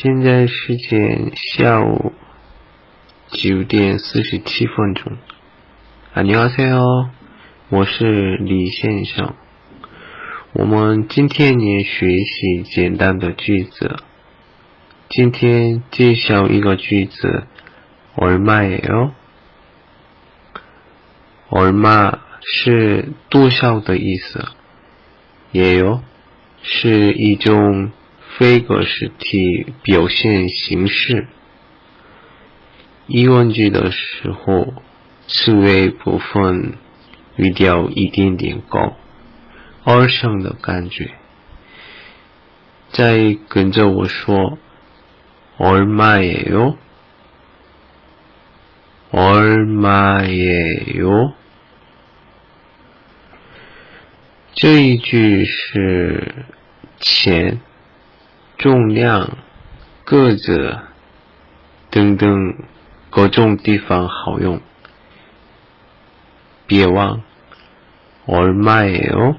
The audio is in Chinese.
现在时间下午九点四十七分钟。안녕하세요，我是李先生。我们今天也学习简单的句子。今天介绍一个句子，얼마예 요？ 얼마是多少的意思，예요是一种 非格式体表现形式。疑问句的时候，词尾部分语调一点点高，二声的感觉。再跟着我说，얼마예 요？ 얼마예 요？ 这一句是钱。 重量、个子等等各种地方好用。别忘，얼마예 요？